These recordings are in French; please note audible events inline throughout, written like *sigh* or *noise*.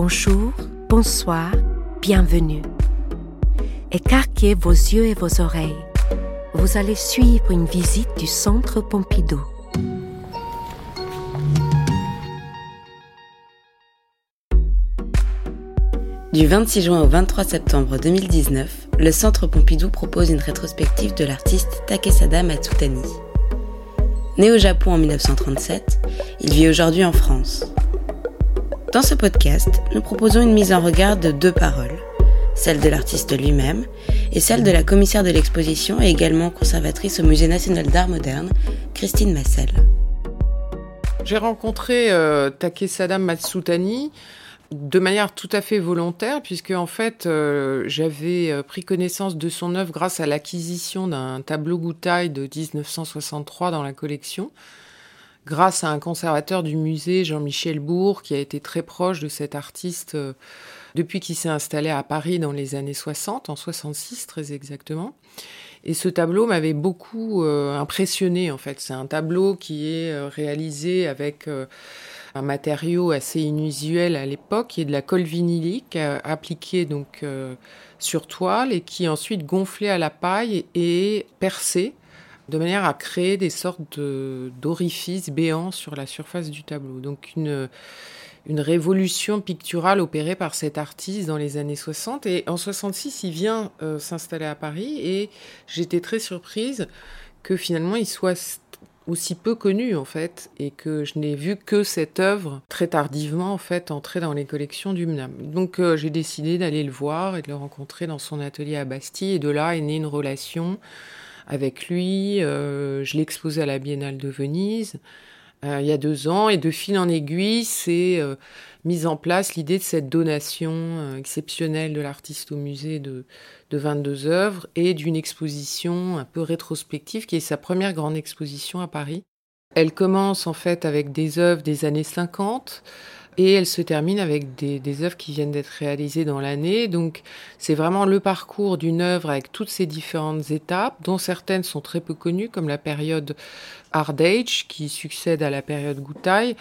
Bonjour, bonsoir, bienvenue. Écarquez vos yeux et vos oreilles. Vous allez suivre une visite du Centre Pompidou. Du 26 juin au 23 septembre 2019, le Centre Pompidou propose une rétrospective de l'artiste Takesada Matsutani. Né au Japon en 1937, il vit aujourd'hui en France. Dans ce podcast, nous proposons une mise en regard de deux paroles, celle de l'artiste lui-même et celle de la commissaire de l'exposition et également conservatrice au Musée national d'art moderne, Christine Massel. J'ai rencontré euh, Takesada Matsutani de manière tout à fait volontaire, puisque en fait, euh, j'avais euh, pris connaissance de son œuvre grâce à l'acquisition d'un tableau Goutai de 1963 dans la collection, grâce à un conservateur du musée, Jean-Michel Bourg, qui a été très proche de cet artiste euh, depuis qu'il s'est installé à Paris dans les années 60, en 66 très exactement. Et ce tableau m'avait beaucoup impressionné, en fait. C'est un tableau qui est réalisé avec un matériau assez inusuel à l'époque, qui est de la colle vinylique euh, appliquée donc euh, sur toile et qui ensuite gonflée à la paille et percée de manière à créer des sortes d'orifices béants sur la surface du tableau. Donc une, une révolution picturale opérée par cet artiste dans les années 60. Et en 66, il vient euh, s'installer à Paris et j'étais très surprise que finalement il soit aussi peu connu en fait et que je n'ai vu que cette œuvre très tardivement en fait entrer dans les collections du MNAM. Donc euh, j'ai décidé d'aller le voir et de le rencontrer dans son atelier à Bastille et de là est née une relation avec lui. Euh, je l'ai exposé à la Biennale de Venise. Euh, il y a deux ans, et de fil en aiguille, c'est mise en place l'idée de cette donation euh, exceptionnelle de l'artiste au musée de, de 22 œuvres et d'une exposition un peu rétrospective qui est sa première grande exposition à Paris. Elle commence en fait avec des œuvres des années 50 et elle se termine avec des, œuvres qui viennent d'être réalisées dans l'année. Donc c'est vraiment le parcours d'une œuvre avec toutes ces différentes étapes, dont certaines sont très peu connues, comme la période Hard Age qui succède à la période Goutai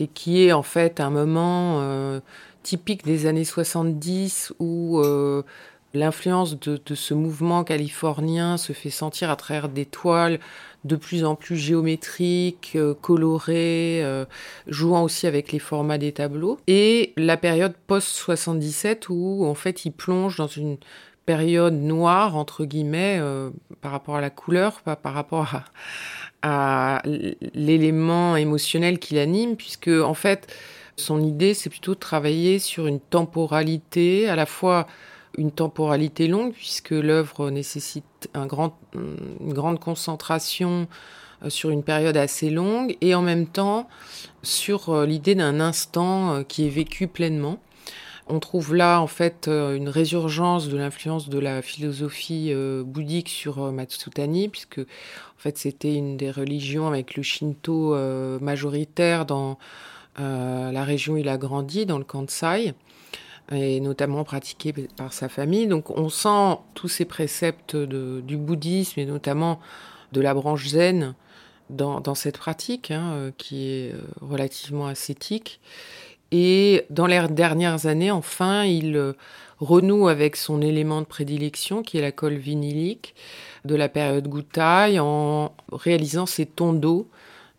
et qui est en fait un moment euh, typique des années 70 où euh, l'influence de, ce mouvement californien se fait sentir à travers des toiles de plus en plus géométriques, euh, colorées, jouant aussi avec les formats des tableaux. Et la période post-77 où en fait il plonge dans une période noire, entre guillemets, par rapport à la couleur, pas par rapport à, à l'élément émotionnel qui l'anime, puisque en fait, son idée, c'est plutôt de travailler sur une temporalité, à la fois une temporalité longue, puisque l'œuvre nécessite une grande concentration euh, sur une période assez longue, et en même temps sur euh, l'idée d'un instant euh, qui est vécu pleinement. On trouve là en fait une résurgence de l'influence de la philosophie bouddhique sur Matsutani, puisque en fait, c'était une des religions avec le Shinto majoritaire dans la région où il a grandi, dans le Kansai, et notamment pratiqué par sa famille. Donc on sent tous ces préceptes du bouddhisme et notamment de la branche zen dans, cette pratique, hein, euh, qui est relativement ascétique. Et dans les dernières années, enfin, il renoue avec son élément de prédilection, qui est la colle vinylique, de la période Goutai en réalisant ces d'eau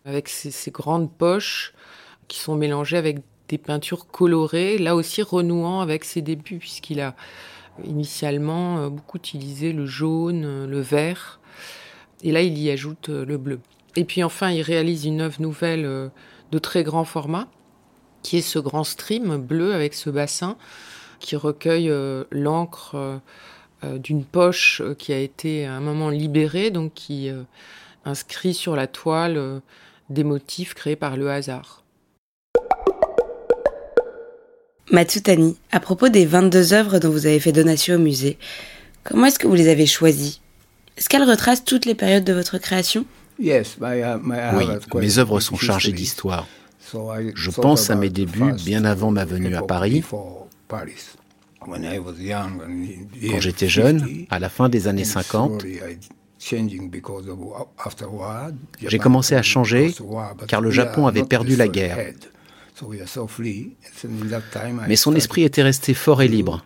avec ces, grandes poches qui sont mélangées avec des peintures colorées, là aussi renouant avec ses débuts, puisqu'il a initialement euh, beaucoup utilisé le jaune, euh, le vert, et là il y ajoute euh, le bleu. Et puis enfin, il réalise une œuvre nouvelle de très grand format, qui est ce grand stream bleu avec ce bassin qui recueille l'encre d'une poche qui a été à un moment libérée, donc qui inscrit sur la toile des motifs créés par le hasard. Matsutani, à propos des 22 œuvres dont vous avez fait donation au musée, comment est-ce que vous les avez choisies? Est-ce qu'elles retracent toutes les périodes de votre création? Oui, mes œuvres sont chargées d'histoire. Je pense à mes débuts bien avant ma venue à Paris. Quand j'étais jeune, à la fin des années 50, j'ai commencé à changer car le Japon avait perdu la guerre. Mais son esprit était resté fort et libre.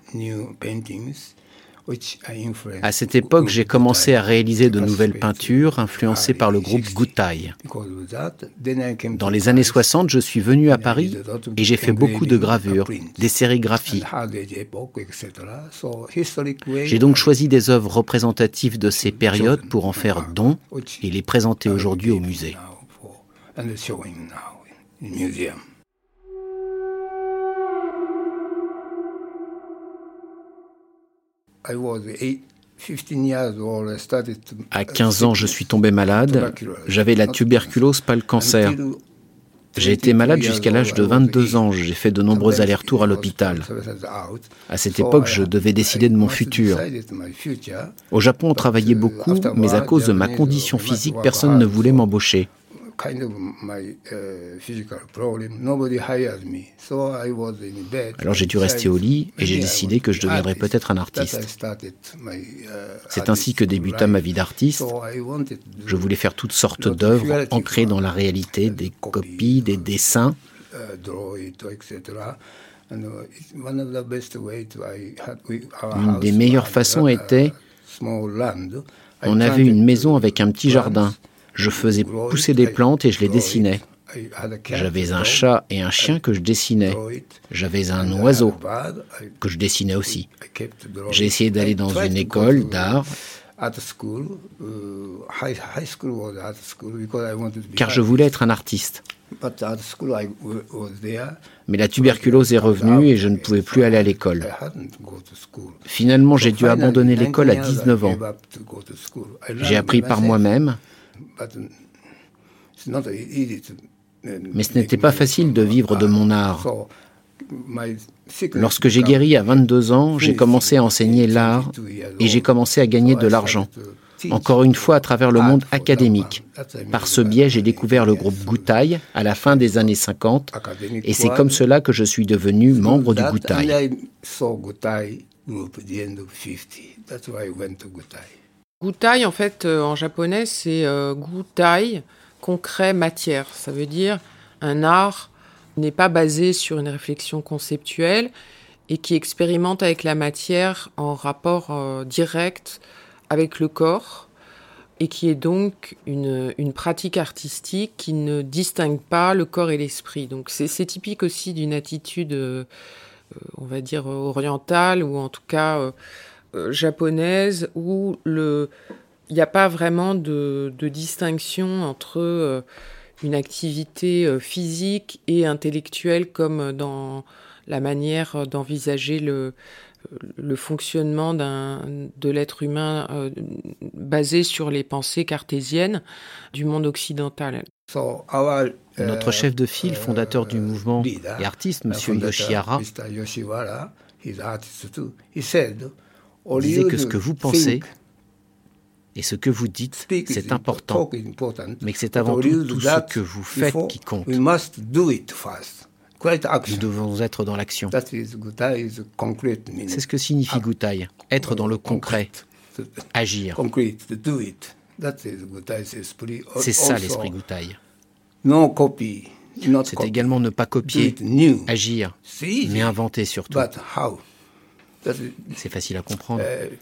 À cette époque, j'ai commencé à réaliser de nouvelles peintures influencées par le groupe Gutai. Dans les années 60, je suis venu à Paris et j'ai fait beaucoup de gravures, des sérigraphies. J'ai donc choisi des œuvres représentatives de ces périodes pour en faire don et les présenter aujourd'hui au musée. À 15 ans, je suis tombé malade. J'avais la tuberculose, pas le cancer. J'ai été malade jusqu'à l'âge de 22 ans. J'ai fait de nombreux allers-retours à l'hôpital. À cette époque, je devais décider de mon futur. Au Japon, on travaillait beaucoup, mais à cause de ma condition physique, personne ne voulait m'embaucher. Alors j'ai dû rester au lit et j'ai décidé que je deviendrais peut-être un artiste. Uh, C'est ainsi que débuta ma vie d'artiste. Je voulais faire toutes sortes d'œuvres ancrées dans la réalité, des copies, des dessins. Une des meilleures façons était, on avait une maison avec un petit jardin. Je faisais pousser des plantes et je les dessinais. J'avais un chat et un chien que je dessinais. J'avais un oiseau que je dessinais aussi. J'ai essayé d'aller dans une école d'art car je voulais être un artiste. Mais la tuberculose est revenue et je ne pouvais plus aller à l'école. Finalement, j'ai dû abandonner l'école à 19 ans. J'ai appris par moi-même. Mais ce n'était pas facile de vivre de mon art. Lorsque j'ai guéri à 22 ans, j'ai commencé à enseigner l'art et j'ai commencé à gagner de l'argent. Encore une fois à travers le monde académique. Par ce biais, j'ai découvert le groupe Goutai à la fin des années 50 et c'est comme cela que je suis devenu membre du Goutai. Gutai, en fait, euh, en japonais, c'est euh, gutai, concret, matière. Ça veut dire un art n'est pas basé sur une réflexion conceptuelle et qui expérimente avec la matière en rapport euh, direct avec le corps et qui est donc une, une, pratique artistique qui ne distingue pas le corps et l'esprit. Donc c'est typique aussi d'une attitude, on va dire, orientale ou en tout cas euh, japonaise où le il n'y a pas vraiment de, distinction entre euh, une activité euh, physique et intellectuelle comme dans la manière d'envisager le, le fonctionnement de l'être humain basé sur les pensées cartésiennes du monde occidental. Notre chef de file, fondateur du mouvement et artiste, M. Yoshihara, disait que ce que vous pensez et ce que vous dites, c'est important, mais que c'est avant tout tout ce que vous faites qui compte. Nous devons être dans l'action. C'est ce que signifie Gutai, être dans le concret, agir. C'est ça l'esprit Gutai. C'est également ne pas copier, agir, mais inventer surtout. C'est facile à comprendre. Uh,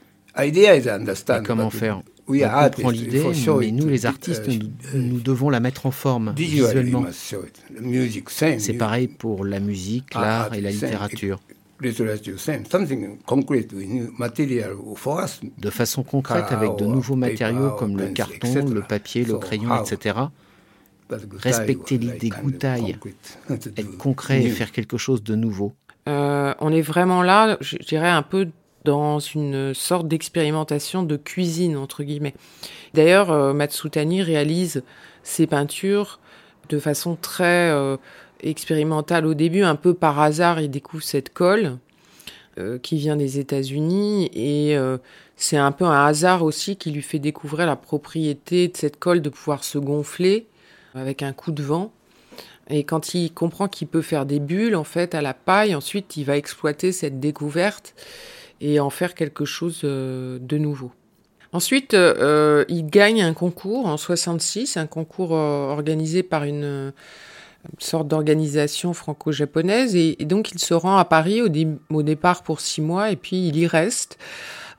comment faire On comprend l'idée, mais nous, les artistes, uh, nous, devons la mettre en forme visuellement. C'est pareil pour la musique, l'art et la littérature. De façon concrète avec de nouveaux matériaux comme le carton, le papier, le crayon, etc. Respecter l'idée goutaille, *laughs* être concret et faire quelque chose de nouveau. Euh, on est vraiment là, je dirais, un peu dans une sorte d'expérimentation de cuisine, entre guillemets. D'ailleurs, euh, Matsutani réalise ses peintures de façon très euh, expérimentale au début, un peu par hasard, il découvre cette colle qui vient des États-Unis et c'est un peu un hasard aussi qui lui fait découvrir la propriété de cette colle de pouvoir se gonfler avec un coup de vent. Et quand il comprend qu'il peut faire des bulles, en fait, à la paille, ensuite, il va exploiter cette découverte et en faire quelque chose euh, de nouveau. Ensuite, euh, il gagne un concours en 66, un concours euh, organisé par une, sorte d'organisation franco-japonaise. Et, donc, il se rend à Paris au, départ pour six mois et puis il y reste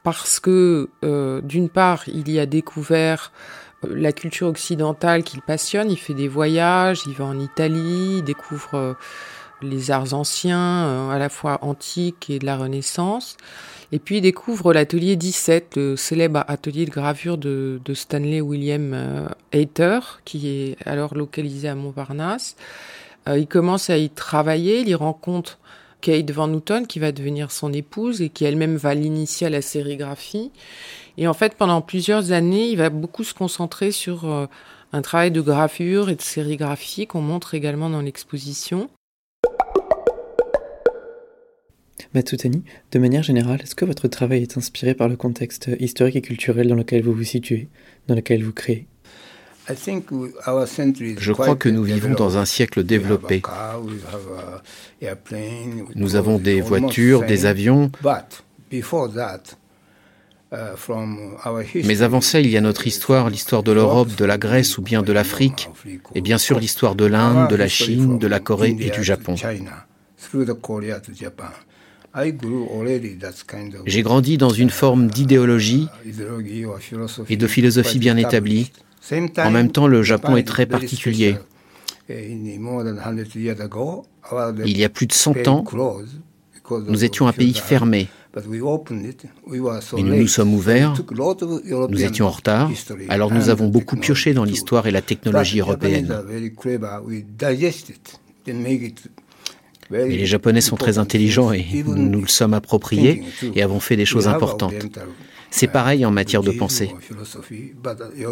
parce que, d'une part, il y a découvert la culture occidentale qu'il passionne. Il fait des voyages, il va en Italie, il découvre euh, les arts anciens, à la fois antiques et de la Renaissance. Et puis il découvre l'atelier 17, le célèbre atelier de gravure de, Stanley William Hayter, qui est alors localisé à Montparnasse. il commence à y travailler, il y rencontre Kate Van Houten, qui va devenir son épouse et qui elle-même va l'initier à la sérigraphie. Et en fait, pendant plusieurs années, il va beaucoup se concentrer sur euh, un travail de gravure et de sérigraphie qu'on montre également dans l'exposition. Matsutani, de manière générale, est-ce que votre travail est inspiré par le contexte historique et culturel dans lequel vous vous situez, dans lequel vous créez? Je crois que nous vivons dans un siècle développé. Nous avons des voitures, des avions. Uh, Mais avant ça, il y a notre histoire, l'histoire de l'Europe, de la Grèce ou bien de l'Afrique, et bien sûr l'histoire de l'Inde, de la Chine, de la Corée et du Japon. J'ai grandi dans une forme d'idéologie et de philosophie bien établie, en même temps, le Japon est très particulier. Il y a plus de 100 ans, nous étions un pays fermé. Et nous nous sommes ouverts, nous étions en retard, alors nous avons beaucoup pioché dans l'histoire et la technologie européenne. Et les Japonais sont très intelligents et nous nous le sommes appropriés et avons fait des choses importantes. C'est pareil en matière de pensée.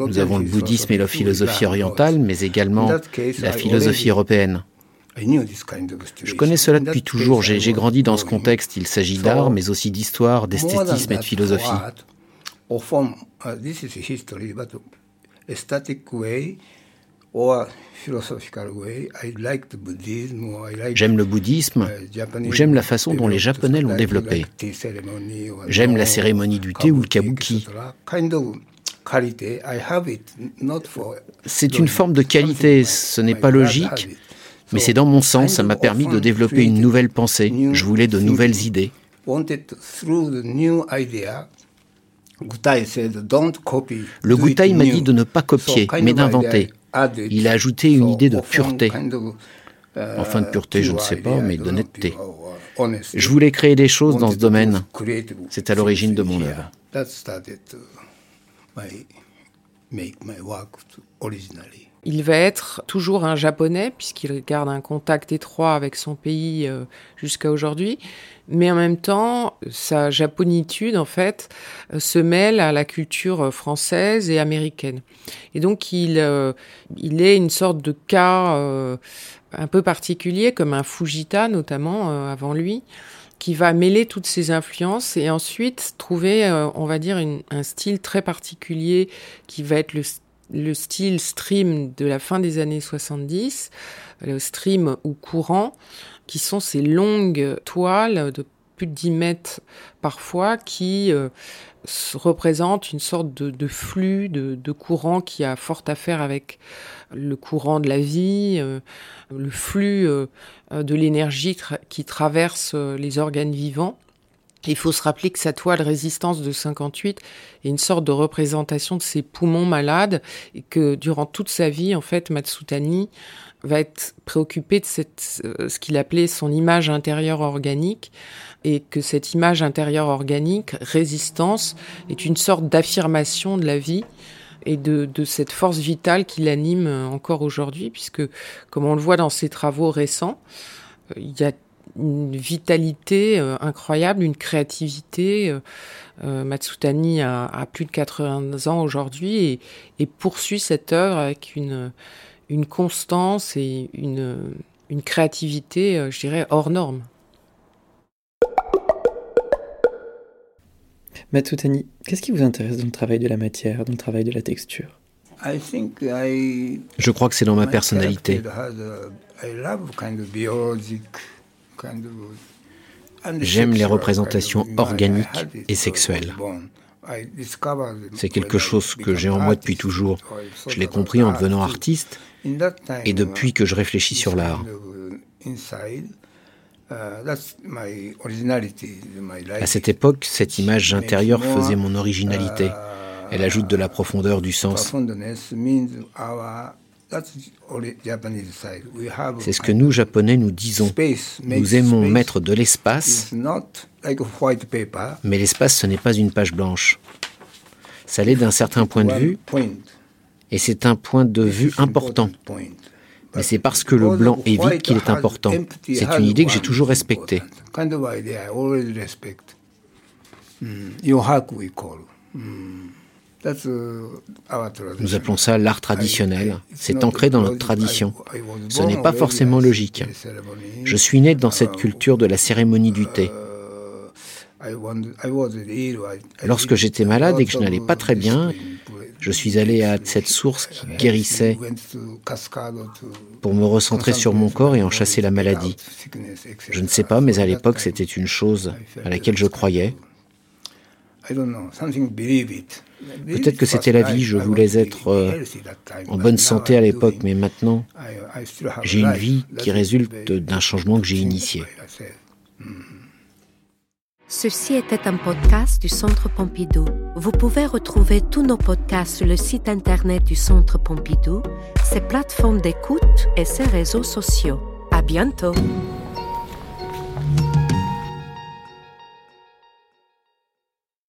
Nous avons le bouddhisme et la philosophie orientale, mais également la philosophie européenne. Je connais cela depuis toujours. J'ai grandi dans ce contexte. Il s'agit d'art, mais aussi d'histoire, d'esthétisme et de philosophie. J'aime le bouddhisme ou j'aime la façon dont les Japonais l'ont développé. J'aime la cérémonie du thé ou le kabuki. C'est une forme de qualité, ce n'est pas logique, mais c'est dans mon sens, ça m'a permis de développer une nouvelle pensée. Je voulais de nouvelles idées. Le Gutai m'a dit de ne pas copier, mais d'inventer. Il a ajouté une idée de pureté. Enfin, de pureté, je ne sais pas, mais d'honnêteté. Je voulais créer des choses dans ce domaine. C'est à l'origine de mon œuvre. Il va être toujours un japonais puisqu'il garde un contact étroit avec son pays euh, jusqu'à aujourd'hui, mais en même temps, sa japonitude en fait euh, se mêle à la culture française et américaine. Et donc il euh, il est une sorte de cas un peu particulier comme un Fujita notamment avant lui qui va mêler toutes ces influences et ensuite trouver, on va dire, un style très particulier qui va être le le style stream de la fin des années 70, le stream ou courant, qui sont ces longues toiles de plus de 10 mètres parfois qui euh, représentent une sorte de, flux, de, courant qui a fort à faire avec le courant de la vie, euh, le flux euh, de l'énergie qui traverse les organes vivants. Il faut se rappeler que sa toile résistance de 58 est une sorte de représentation de ses poumons malades et que durant toute sa vie, en fait, Matsutani va être préoccupé de cette, euh, ce qu'il appelait son image intérieure organique et que cette image intérieure organique, résistance, est une sorte d'affirmation de la vie et de, de cette force vitale qui l'anime encore aujourd'hui puisque, comme on le voit dans ses travaux récents, euh, il y a une vitalité euh, incroyable, une créativité. Euh, euh, Matsutani a, plus de 80 ans aujourd'hui et, poursuit cette œuvre avec une, une constance et une, une créativité, je dirais, hors norme. Matsutani, qu'est-ce qui vous intéresse dans le travail de la matière, dans le travail de la texture? Je crois que c'est dans ma personnalité. J'aime les représentations organiques et sexuelles. C'est quelque chose que j'ai en moi depuis toujours. Je l'ai compris en devenant artiste et depuis que je réfléchis sur l'art. À cette époque, cette image intérieure faisait mon originalité. Elle ajoute de la profondeur du sens. C'est ce que nous, Japonais, nous disons. Nous aimons mettre de l'espace, mais l'espace, ce n'est pas une page blanche. Ça l'est d'un certain point de vue, et c'est un point de vue important. Mais c'est parce que le blanc est vide qu'il est important. C'est une idée que j'ai toujours respectée. Nous appelons ça l'art traditionnel. C'est ancré dans notre tradition. Ce n'est pas forcément logique. Je suis né dans cette culture de la cérémonie du thé. Lorsque j'étais malade et que je n'allais pas très bien, je suis allé à cette source qui guérissait pour me recentrer sur mon corps et en chasser la maladie. Je ne sais pas, mais à l'époque, c'était une chose à laquelle je croyais. Peut-être que c'était la vie, je voulais être euh, en bonne santé à l'époque, mais maintenant, j'ai une vie qui résulte d'un changement que j'ai initié. Ceci était un podcast du Centre Pompidou. Vous pouvez retrouver tous nos podcasts sur le site internet du Centre Pompidou, ses plateformes d'écoute et ses réseaux sociaux. À bientôt!